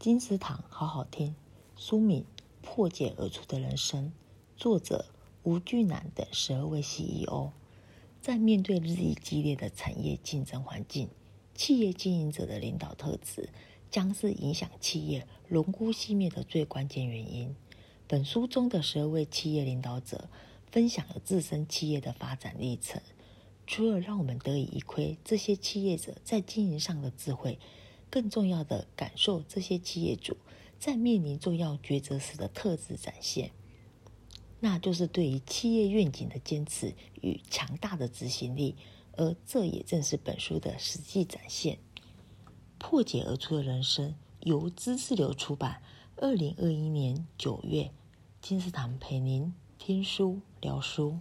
金石堂好好听，书名《破茧而出的人生》，作者吴俊南等十二位 CEO。在面对日益激烈的产业竞争环境，企业经营者的领导特质将是影响企业荣枯熄灭的最关键原因。本书中的十二位企业领导者分享了自身企业的发展历程，除了让我们得以一窥这些企业者在经营上的智慧。更重要的，感受这些企业主在面临重要抉择时的特质展现，那就是对于企业愿景的坚持与强大的执行力，而这也正是本书的实际展现。破茧而出的人生由知识流出版，二零二一年九月，金石堂陪您听书聊书。